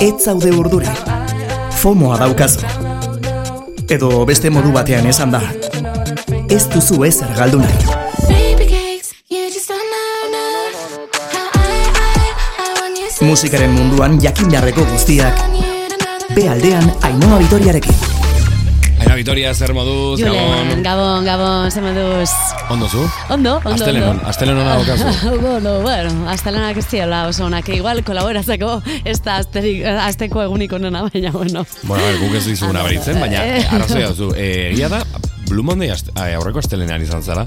Ez zaude urduri. Fomoa daukazu. Edo beste modu batean esan da. Ez duzu ezer galdu nahi. Musikaren munduan jakin jarreko guztiak. Be aldean Ainhoa Vitoriarekin. Aina Vitoria, zer moduz, Julen, gabon. gabon, gabon, ze moduz. Ondo zu? Ondo, ondo, Astelenon, ondo. astelenon daukazu. bueno, bueno, astelenak ez dira oso onak, igual kolaboratzeko ez da asteko egunik onena, baina bueno. Bueno, a ver, guk ez dizuguna beritzen, baina Eh. eh, arrazoia duzu. Eh, Egia da, Blue Monday aste- eh, aurreko astelenean izan zara,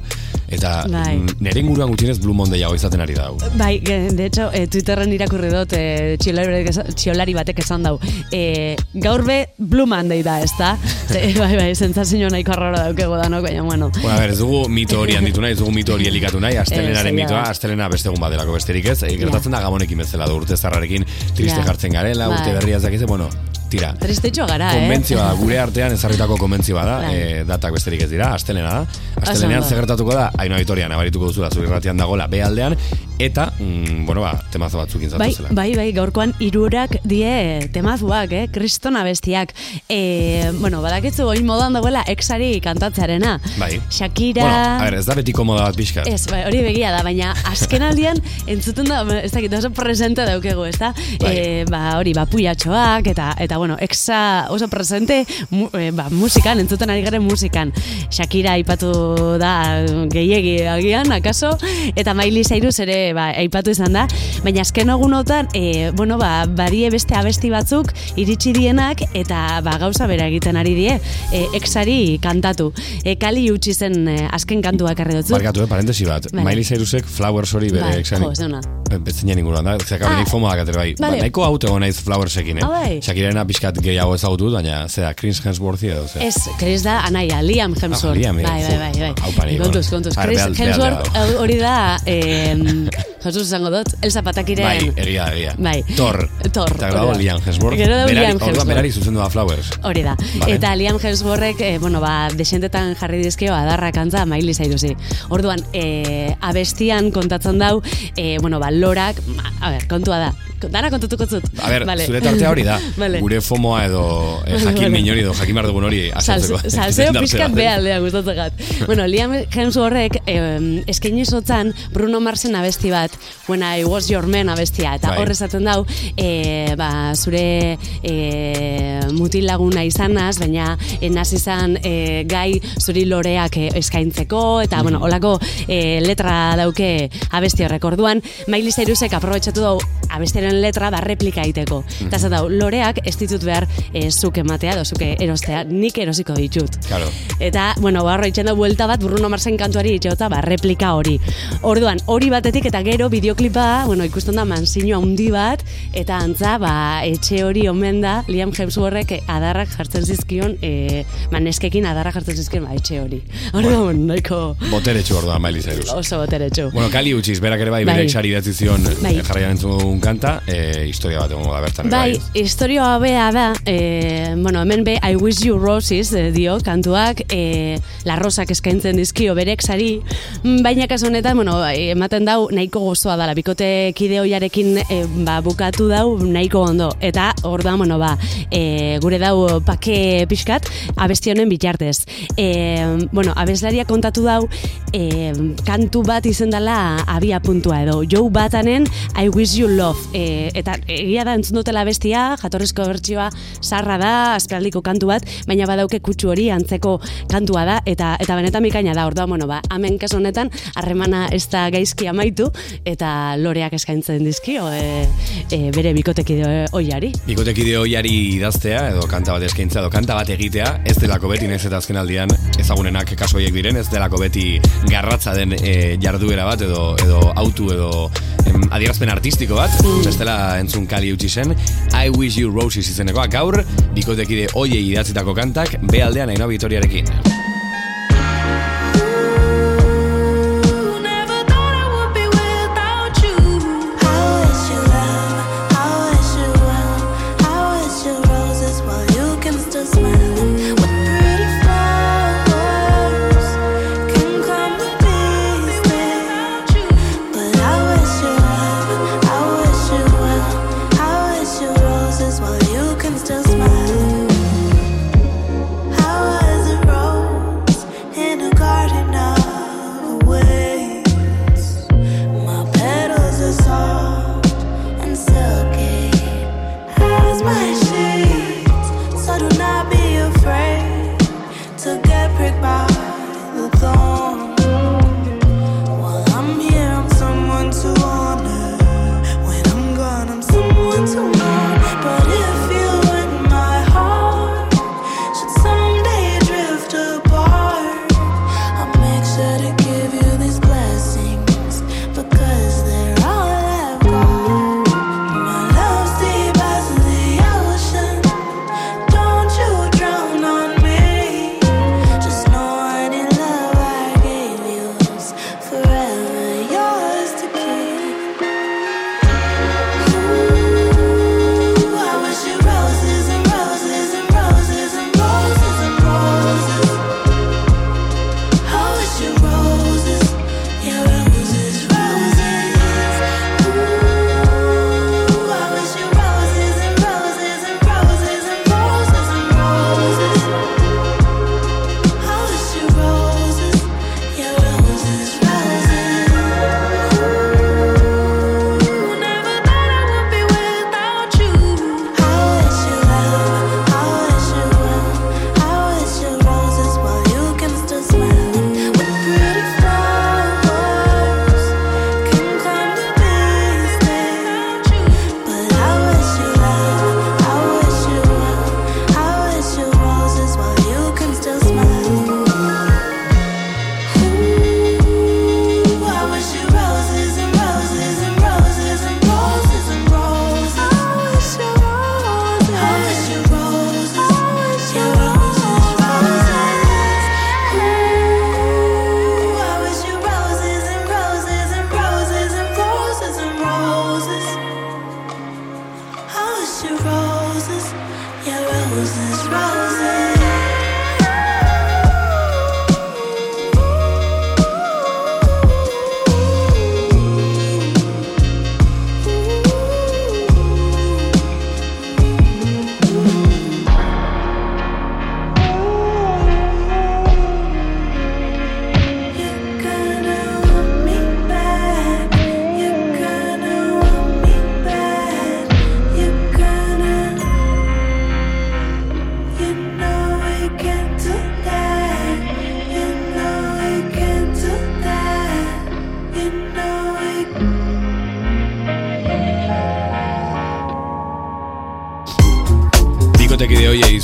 eta Bai. nire inguruan gutxienez Blue Monday hau izaten ari da hau. Bai, de hecho, e, Twitterren irakurri dut e, txiolari, batek esan- txiolari batek esan dau. E, gaur be Blue Monday da, ez da? Ze, bai, bai, sentsazio nahiko arraro daukego danok, baina bueno. Bueno, a ver, ez dugu mito hori handitu nahi, ez dugu mito hori elikatu nahi, astelenaren mitoa, astelena beste egun badelako besterik ez, e, gertatzen da gabonekin bezala du urte zarrarekin triste Ja. jartzen garela, urte Bai. berria ez dakize, bueno, tira. Tristetxo gara, eh? Konbentzioa da, gure artean ezarritako konbentzioa da, Bai. e, datak besterik ez dira, astelena da. Astelenean ondo. zer gertatuko da, Ainoa Vitoria nabarituko duzula zure irratian dagola B aldean eta mm, bueno, ba, temazo batzuk Bai, zela. bai, bai, gaurkoan irurak die temazuak, eh? Kristona bestiak. E, bueno, badakitzu oin modan dagoela exari kantatzearena. Bai. Shakira... Bueno, a ver, ez da beti komoda bat pixka. Ez, bai, hori begia da, baina azken aldian entzuten da, ez dakit, oso presente daukegu, ez da? Bai. E, ba, hori, ba, puiatxoak, eta, eta bueno, exa oso presente mu, e, ba, musikan, entzuten ari garen musikan. Shakira aipatu da gehiegi agian, akaso, eta Miley Cyrus ere ba, aipatu izan da, baina azken egunotan, e, bueno, ba, barie beste abesti batzuk iritsi dienak, eta ba, gauza bera egiten ari die, e, exari kantatu. E, kali utzi zen e, azken kantuak arre dutzu. Barkatu, eh, parentesi bat. Bai. Miley Cyrusek Flowers hori bere Bai, exan. jo, ez duna. Betzinen inguruan da, zeka Ah, nik fomo dakatere bai. vale. Ba, nahiko haute naiz Flowersekin, eh? Ah, bai. Shakirena pixkat gehiago ezagutu, baina, zera, Chris Hemsworthi edo, zera. Ez, Chris da anaia, Liam Hemsworth. Ah, Liam, bai, bai, bai, bai. aupa nik, kontuz, kontuz. Chris Hemsworth hori da, eh, Jesus esango dut, Elsa Patakiren... Bai, egia, egia. Bai. Thor. Thor, Eta da. Liam Hemsworth. Gero Berari- Liam orduan Hemsworth. berari zuzendu da Flowers. Hori da. Vale. Eta Liam Hemsworthek, eh, bueno, ba, desentetan jarri dizkio adarra kantza Miley Cyrusi. Orduan, eh, abestian kontatzen dau, eh, bueno, ba, lorak, a ber, kontua da. Dara kontutuko zut. A ber, Vale. zure tartea hori da. Vale. Gure fomoa edo eh, jakin vale. min hori edo jakin behar dugun hori azaltzeko. Sal- Salseo pixkat behaldea gustatzen bueno, Liam Hemsworthek eh, eskaini zotzan Bruno Marsen abesti bat, When I Was Your Man abestia, eta Bai. hor esaten dau, eh, ba, zure eh, mutil laguna izanaz, baina eh, nazi izan eh, gai zuri loreak eh, eskaintzeko, eta, bueno, Mhm. olako eh, letra dauke abesti horrek orduan, Miley Cyrusek aprobetxatu dau abestiaren letra ba replika egiteko. Mhm. Eta zata, loreak ez ditut behar eh, zuk ematea, edo zuke erostea, nik erosiko ditut. Claro. Eta, bueno, barro itxen da buelta bat Bruno Marsen kantuari itxota, ba, replika hori. Orduan, hori batetik eta gero bideoklipa, bueno, ikusten da mansiño handi bat, eta antza, ba, etxe hori omen da, Liam Hemsworthek adarrak jartzen zizkion, e, maneskekin adarrak jartzen zizkion, ba, etxe hori. Orduan, nahiko Boteretxu orduan Miley Cyrus. oso boteretxu. Bueno, kali utziz, berak ere bai, Bai. bere exari idatzi zion Bai. eh, jarraian entzun kanta, eh, historia bat egongo da bertan. ere Bai, historioa bea da, e, bueno, hemen be I Wish You Roses e, dio kantuak, e, la rosak eskaintzen dizkio berexari, mm, baina kasu honetan, bueno, bai, ematen dau nahiko gozoa dala, bikote kide hoiarekin e, ba, bukatu dau nahiko ondo, eta orduan, bueno, ba, e, gure dau pake pixkat, abesti honen bitartez. E, bueno, abeslaria kontatu dau, e, kantu bat izen dela abia puntua edo, Joe Batanen I Wish You Love, e, eta egia da entzun dutela bestia, jatorrizko bertsioa sarra da, azperaldiko kantu bat, baina badauke kutsu hori antzeko kantua da, eta eta benetan bikaina da, orduan, bueno, ba, hemen kasu honetan, harremana ez da gaizki amaitu, eta loreak eskaintzen dizkio, e, e, bere bikotekide oiari. Bikotekide hoiari idaztea edo kanta bat eskaintzea edo kanta bat egitea ez delako beti naiz eta azken aldian ezagunenak kasu horiek diren ez delako beti garratza den e, jarduera bat edo edo autu edo em, adierazpen artistiko bat bestela entzun kali utzi zen. I Wish You Roses izenekoa gaur bikotekide hoiei idatzitako kantak B aldean Ainhoa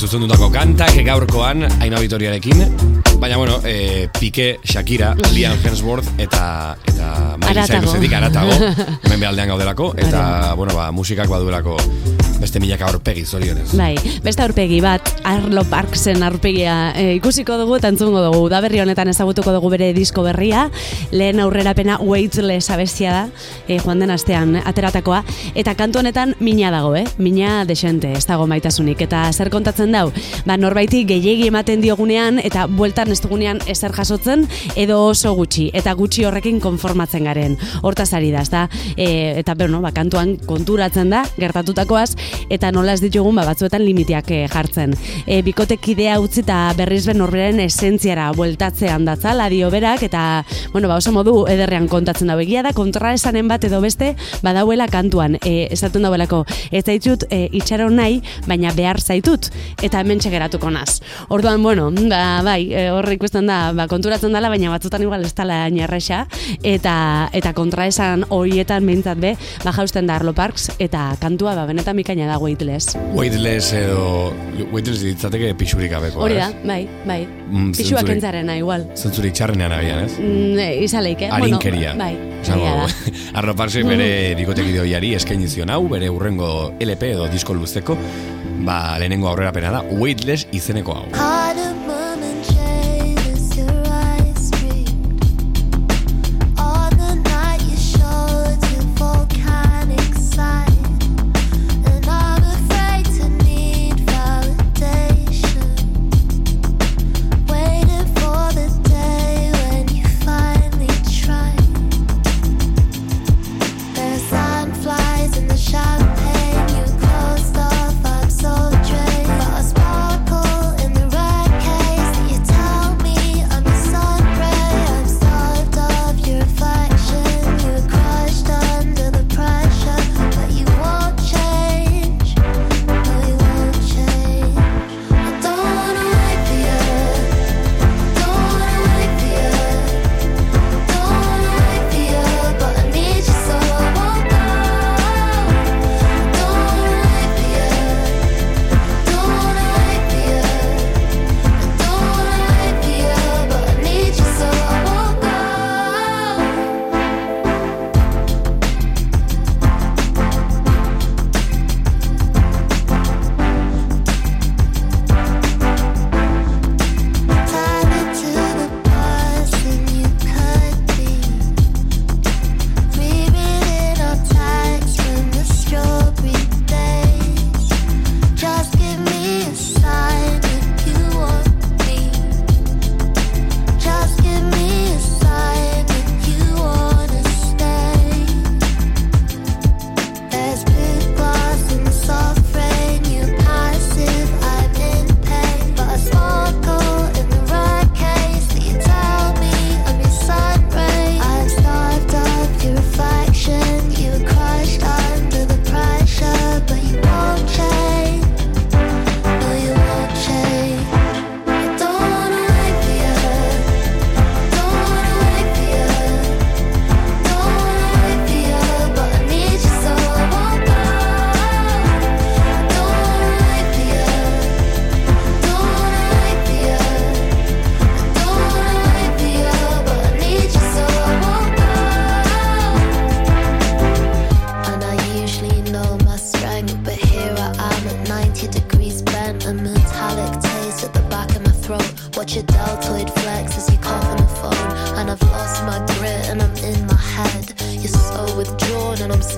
zuzendutako kantak gaurkoan Aina Vitoriarekin. Baina, bueno, e, Pique, Shakira, Liam Hemsworth eta eta Miley Cyrusetik aratago. Hemen behaldean gaudelako. Eta, bueno, ba, musikak baduelako beste milaka aurpegi zorionez. Bai, beste aurpegi bat, Arlo Parksen aurpegia e, ikusiko dugu eta entzungo dugu. Da berri honetan ezagutuko dugu bere disko berria, lehen aurrerapena Weightless abestia da, e, joan den astean ateratakoa, eta kantu honetan mina dago, eh? Mina desente, ez dago maitasunik. Eta zer kontatzen dau? Ba, norbaiti gehiegi ematen diogunean, eta bueltan ez dugunean ezer jasotzen, edo oso gutxi, eta gutxi horrekin konformatzen garen. Hortaz ari da, ez da? E, eta, bueno, ba, kantuan konturatzen da, gertatutakoaz, eta nola ez ditugun ba, batzuetan limiteak eh, jartzen. E, bikotek idea utzi eta berriz ben norberen esentziara bueltatzean datzala dio berak eta bueno, ba, oso modu ederrean kontatzen dago egia da kontra esanen bat edo beste badauela kantuan e, esaten dauelako ez zaitut e, itxaron nahi baina behar zaitut eta hemen geratuko naz. Orduan, bueno, ba, bai, e, horre ikusten da, ba, konturatzen dela, baina batzutan igual ez tala inerresa, eta, eta kontra esan horietan behintzat be, ba, jausten da Arlo Parks, eta kantua, ba, benetan mikaina da weightless. Weightless edo weightless ditzateke pixurik gabeko, Hori da, bai, bai. Mm, Pixuak entzarena, igual. Zentzurik txarrenean agian, ez? Mm, e, izaleik, eh? Arinkeria. Bueno, bai, Zango, Arno Parse bere bikotek ideoiari eskaini zion hau, bere urrengo LP edo disko luzteko, ba, lehenengo aurrera pena da, weightless izeneko hau.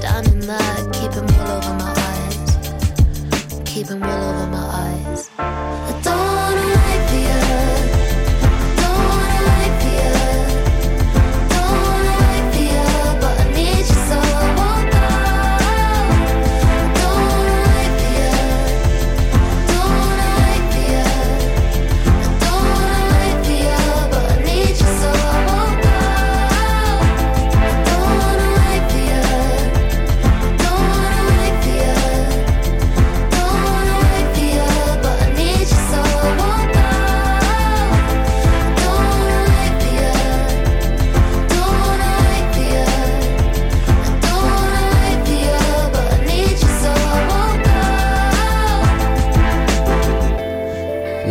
Standing there, keeping wool over my eyes, keeping wool over my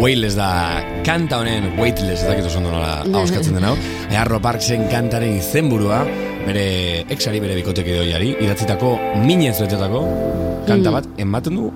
Weightless da kanta honen Weightless ez dakit oso ondo nola auskatzen den hau. Arlo Parksen kantaren izenburua bere exari bere bikotek edoiari idatzitako minez betetako kanta bat ematen du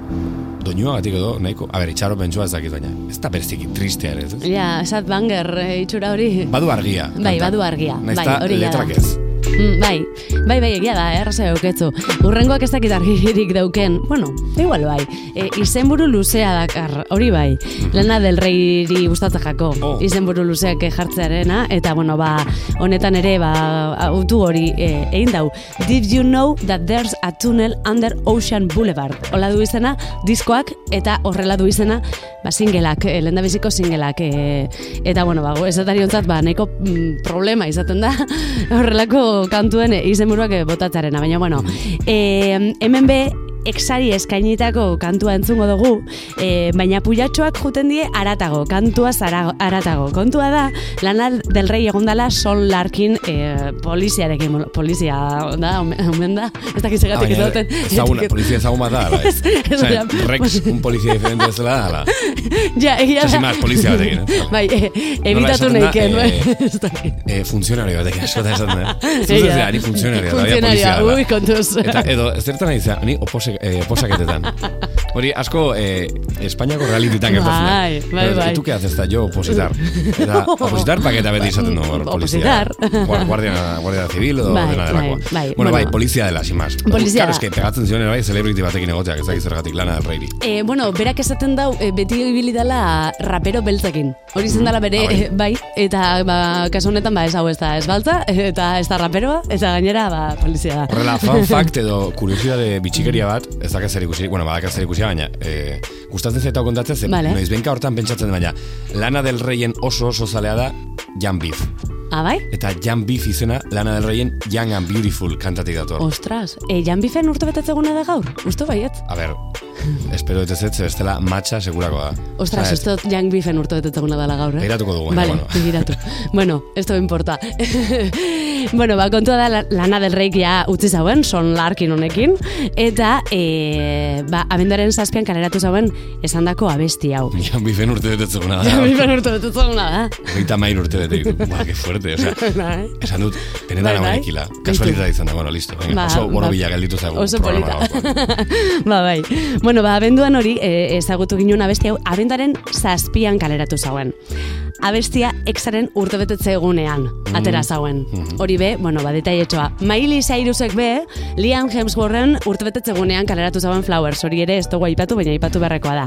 doinua gatik edo nahiko, a ber, itxaro pentsua ez dakit baina, ez da berziki tristea ez? Ja, esat banger eh, itxura hori. Badu argia. Bai, kanta. badu argia. Naiz Bai, hori da. letrak ez. Mm, bai, bai, bai, egia da, erraza euketzu. Urrengoak ez dakit argirik dauken, bueno, igual bai, e, izenburu luzea dakar, hori bai, lana del reiri gustatzen jako, Oh. izenburu luzeak jartzearena, eta bueno, ba, honetan ere, ba, autu hori e, egin dau. Did you know that there's a tunnel under Ocean Boulevard? Hola du izena, diskoak, eta horrela du izena, ba, singelak, e, lehendabiziko singelak, e, eta bueno, ba, esatariontzat, ba, nahiko mm, problema izaten da, horrelako kantuen izenburuak botatzarena, baina bueno, e, hemen be, exari eskainitako kantua entzungo dugu, e, baina puyatxoak juten die aratago, kantua zara, aratago. Kontua da, lana del rei egondala Sol Larkin e, poliziarekin, polizia da, omen da, ez dakiz egatik Ah, baina, izaten. ezaguna, polizia ezagun bat da, ala, ez? Ez, Osea, ez, Rex, un polizia diferente ez dela, ala. Ja, egia da. más, polizia batekin, eh? Bai, e, evitatu da, neiken, ez dakit. Eh, funtzionario batekin, asko da esaten, da. zera, ni funtzionario, da, Funtzionarioa, polizia da. ui, kontuz. Eta edo, ez zertan nahi ni opose, eh, oposaketetan. Hori, asko, eh, Espainiako realititan gertatzen. da. Bai, bai, bai. ¿Y tú qué haces? Yo, opositar. Eta, opositar paketa beti izaten du. Opositar. Gua- Guardia, guardia civil edo Bai, dena bai, delakoa. bai, Bueno, bueno. bai, polizia dela, sin más. Polizia Claro, es que pegatzen zion bai, celebrity batekin egoteak, ez dakit zergatik lana del reiri. E, bueno, berak esaten dau, e, beti ibili dela rapero beltzekin. Hori zen dela bere, Ah, bai. e, bai, eta ba, kasu honetan ba, ez hau ez da ez baltza, eta ez da raperoa, eta gainera ba, polizia da. Horrela, fun fact edo kuriosidade bitxikeria bat, ez dakaz zer ikusi, bueno, badakaz zer ikusi, baina eh, gustatzen zaita kontatzen, ze, Vale. noiz benka hortan pentsatzen baina Lana del Reien oso oso zalea da Jan Beef. Ah, bai? Eta Jan Beef izena Lana del Reien Young and Beautiful kantatik dator. Ostras, e, Jan Bifen urte betetzeguna da gaur? Usto baiet? A ber, espero dut ez ez, ze bestela matxa segurako da. Ostras, Osea, esto Jan Bifen urte betetzeguna dela gaur, eh? Begiratuko dugu, Vale, bueno. begiratu. bueno, esto me importa. bueno, ba, kontua da, la- Lana del Reik ja utzi zauen, Son Larkin honekin, eta, e, ba, abendaren zazpian kaleratu zauen esandako abesti hau. Jan Beefen urte betetzeguna Jan da. Bifen urte betetzeguna da. Hogeita mair urte bete ditu. Buah, que fuerte, osea. Bai. Esan dut, benetan Bai, bai. ekila. Kasualitatea izan da, bueno, listo. Venga, Ba, oso ba, borobila gelditu zaigu Oso polita. ba, bai. Bueno, ba, abenduan hori e, ezagutu ginen abesti hau, abendaren zazpian kaleratu zauen. Abestia exaren urtebetetze egunean, atera zauen. Hori be, bueno, ba, detaietxoa. Miley Cyrusek be, Liam Hemsworthen urtebetetze egunean kaleratu zauen Flowers, hori ere ez dugu aipatu, baina aipatu beharrekoa da.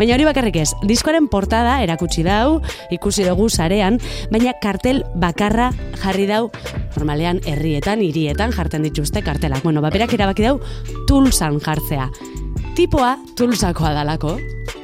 Baina hori bakarrik ez, diskoaren portada erakutsi dau, ikusi dugu sarean, baina kartel bakarra jarri dau, normalean herrietan, hirietan jartzen dituzte kartelak. Bueno, ba, berak erabaki dau, tulsan jartzea. Tipoa tulsakoa dalako,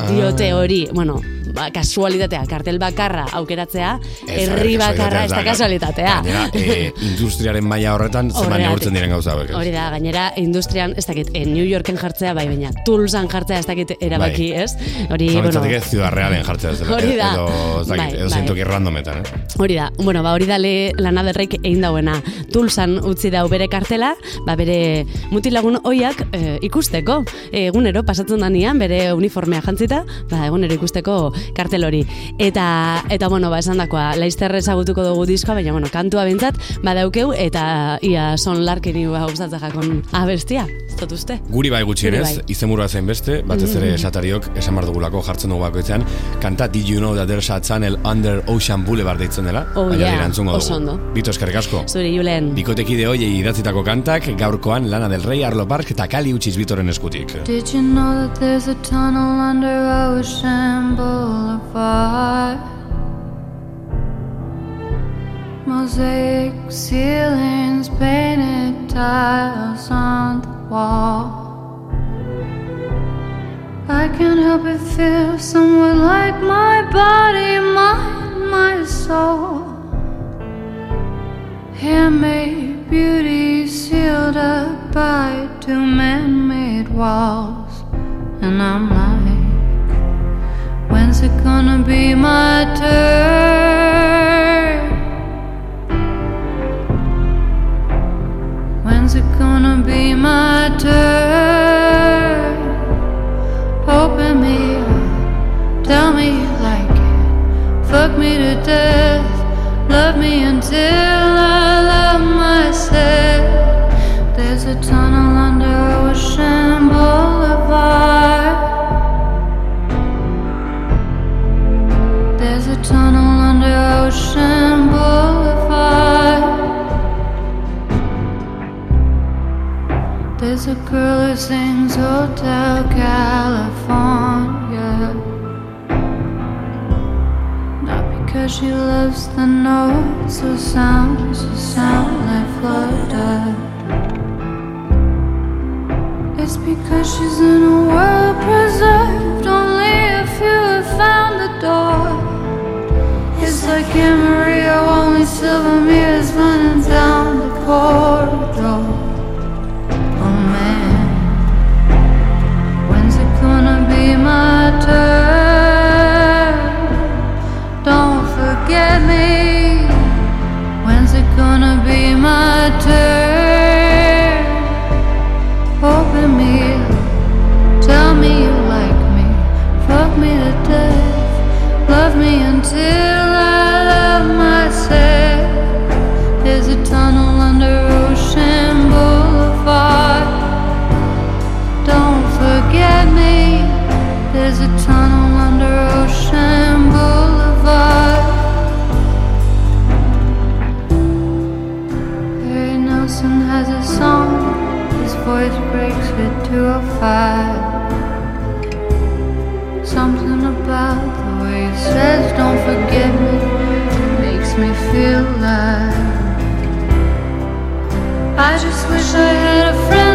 diote hori, bueno, ba, kasualitatea, kartel bakarra aukeratzea, Ez, herri bakarra, ez da kasualitatea. Gainera, eh, industriaren maila horretan, zeman neurtzen diren gauza hauek. ez? Hori da, gainera, industrian, ez dakit, eh, New Yorken jartzea, bai, baina, Tulsan jartzea, ez dakit erabaki, Bai. ez? Hori, bueno, litzateke Ciudad Realen jartzea ez dela. Hori da. Edo, ez dakit, Bai, edo bai. zintoki randometan, eh? Hori da, bueno, ba, hori da le, lana derreik egin dauena. Tulsan utzi dau bere kartela, ba, bere mutilagun oiak e, ikusteko. E, egunero pasatzen danian, bere uniformea jantzita, ba, egunero ikusteko kartel hori. Eta, eta bueno, ba, esan dakoa, laizter ezagutuko dugu diskoa, baina, bueno, kantua bintzat, badaukeu, eta ia son larkeni ba, gustatzen jakon abestia, ez dut uste? Guri bai gutxienez, bai. Mm-hmm. izenburua zein beste, batez ere esatariok esan bar dugulako jartzen dugu bakoitzean, kanta Did You Know That There's a Channel Under Ocean Boulevard deitzen dela, Oh, baina yeah, oso dugu. Bito eskerrik asko. Zuri, Julen. Bikotekide hoiei idatzitako kantak, gaurkoan Lana del Rey, Arlo Park eta Kali utziz bitoren eskutik. Did you know that there's a tunnel under Ocean Boulevard? Mosaic ceilings, painted tiles on the wall. I can't help but feel somewhat like my body, mind, my soul. Handmade beauty sealed up by two man-made walls, and I'm gonna be my turn? she loves the notes so sounds so sound like flutter. It's because she's an it to a fire. Something about the way it says, Don't forget me, makes me feel alive. I just wish I had a friend.